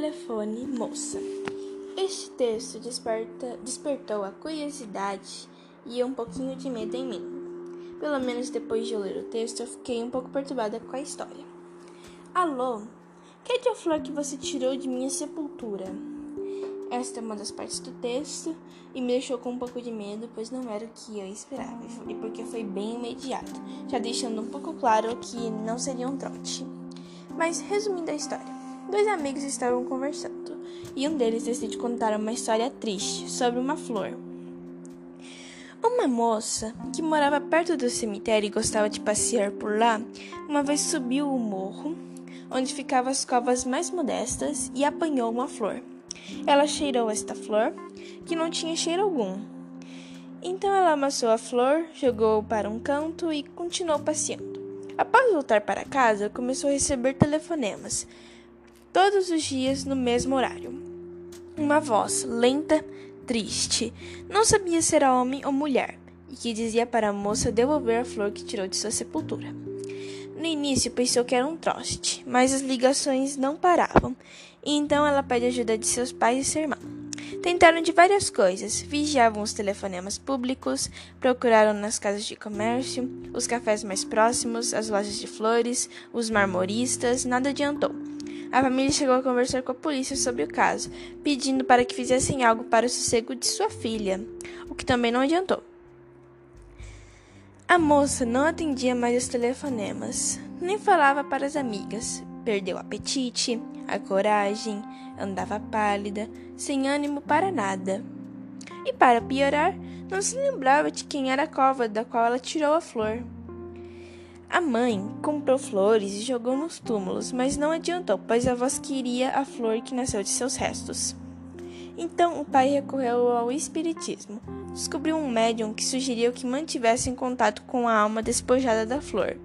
telefone, moça. Este texto desperta, despertou a curiosidade e um pouquinho de medo em mim. Pelo menos depois de eu ler o texto, eu fiquei um pouco perturbada com a história. Alô? É a flor que você tirou de minha sepultura? Esta é uma das partes do texto e me deixou com um pouco de medo, pois não era o que eu esperava e porque foi bem imediato, já deixando um pouco claro que não seria um trote. Mas resumindo a história. Dois amigos estavam conversando e um deles decide contar uma história triste sobre uma flor. Uma moça que morava perto do cemitério e gostava de passear por lá, uma vez subiu o morro onde ficavam as covas mais modestas e apanhou uma flor. Ela cheirou esta flor, que não tinha cheiro algum. Então ela amassou a flor, jogou para um canto e continuou passeando. Após voltar para casa, começou a receber telefonemas todos os dias no mesmo horário. Uma voz lenta, triste, não sabia se era homem ou mulher, e que dizia para a moça devolver a flor que tirou de sua sepultura. No início pensou que era um troste, mas as ligações não paravam, e então ela pede ajuda de seus pais e seu irmão. Tentaram de várias coisas, vigiavam os telefonemas públicos, procuraram nas casas de comércio, os cafés mais próximos, as lojas de flores, os marmoristas, nada adiantou. A família chegou a conversar com a polícia sobre o caso, pedindo para que fizessem algo para o sossego de sua filha, o que também não adiantou. A moça não atendia mais os telefonemas, nem falava para as amigas. Perdeu o apetite, a coragem, andava pálida, sem ânimo para nada. E para piorar, não se lembrava de quem era a cova da qual ela tirou a flor. A mãe comprou flores e jogou nos túmulos, mas não adiantou, pois a voz queria a flor que nasceu de seus restos. Então o pai recorreu ao espiritismo. Descobriu um médium que sugeriu que mantivesse em contato com a alma despojada da flor.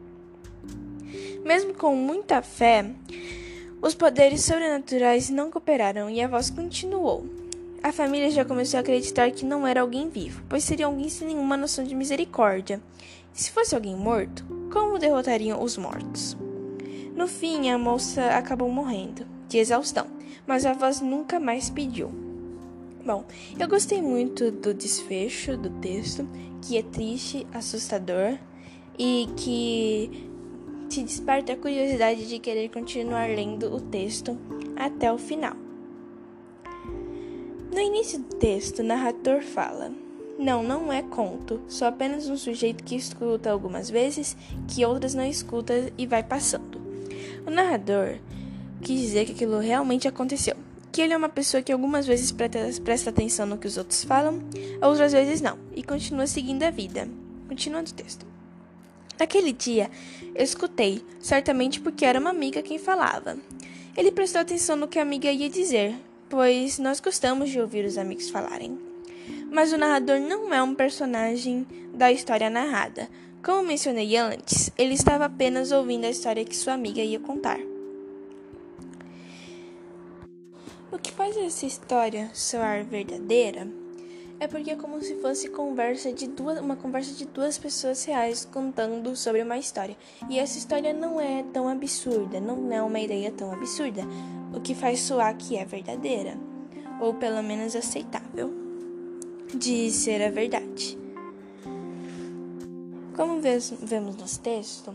Mesmo com muita fé, os poderes sobrenaturais não cooperaram e a voz continuou. A família já começou a acreditar que não era alguém vivo, pois seria alguém sem nenhuma noção de misericórdia. E se fosse alguém morto, como derrotariam os mortos? No fim, a moça acabou morrendo, de exaustão, mas a voz nunca mais pediu. Bom, eu gostei muito do desfecho do texto, que é triste, assustador e que te desperta a curiosidade de querer continuar lendo o texto até o final. No início do texto, o narrador fala: Não, não é conto, sou apenas um sujeito que escuta algumas vezes, que outras não escuta e vai passando. O narrador quis dizer que aquilo realmente aconteceu, que ele é uma pessoa que algumas vezes presta atenção no que os outros falam, outras vezes não, e continua seguindo a vida. Continuando o texto. Naquele dia, eu escutei, certamente porque era uma amiga quem falava. Ele prestou atenção no que a amiga ia dizer, pois nós gostamos de ouvir os amigos falarem. Mas o narrador não é um personagem da história narrada. Como mencionei antes, ele estava apenas ouvindo a história que sua amiga ia contar. O que faz essa história soar verdadeira é porque é como se fosse conversa de duas, uma conversa de duas pessoas reais contando sobre uma história. E essa história não é tão absurda, não é uma ideia tão absurda, o que faz soar que é verdadeira, ou pelo menos aceitável de ser a verdade. Como vemos no texto,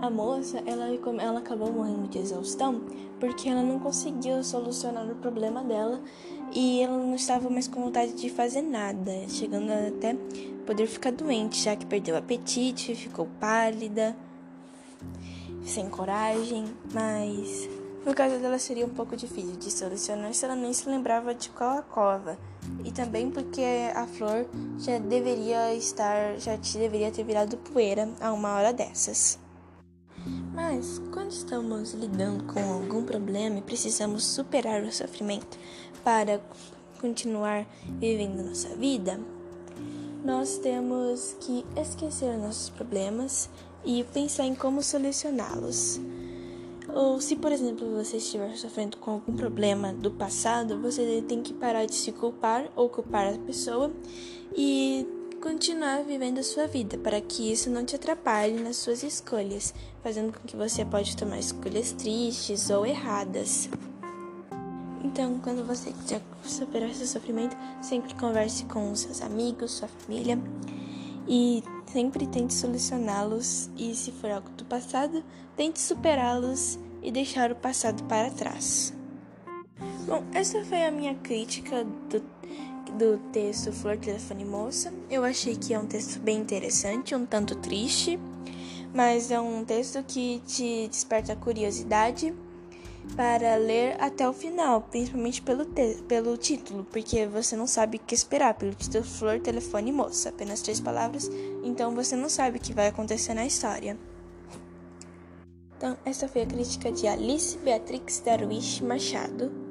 a moça, ela, ela acabou morrendo de exaustão porque ela não conseguiu solucionar o problema dela e ela não estava mais com vontade de fazer nada, chegando até poder ficar doente, já que perdeu o apetite, ficou pálida, sem coragem, mas no caso dela seria um pouco difícil de solucionar se ela nem se lembrava de qual a cova. E também porque a flor já deveria estar, já deveria ter virado poeira a uma hora dessas. Mas quando estamos lidando com algum problema e precisamos superar o sofrimento para continuar vivendo nossa vida, nós temos que esquecer nossos problemas e pensar em como solucioná-los. Ou se, por exemplo, você estiver sofrendo com algum problema do passado, você tem que parar de se culpar ou culpar a pessoa e continuar vivendo a sua vida, para que isso não te atrapalhe nas suas escolhas, fazendo com que você pode tomar escolhas tristes ou erradas. Então, quando você quiser superar seu sofrimento, sempre converse com seus amigos, sua família e sempre tente solucioná-los. E se for algo do passado, tente superá-los e deixar o passado para trás. Bom, essa foi a minha crítica do, do texto Flor, Telefone Moça. Eu achei que é um texto bem interessante, um tanto triste, mas é um texto que te desperta curiosidade para ler até o final, principalmente pelo, pelo título, porque você não sabe o que esperar pelo título Flor, Telefone Moça, apenas três palavras, então você não sabe o que vai acontecer na história. Então, essa foi a crítica de Alice Beatrix Darwish Machado.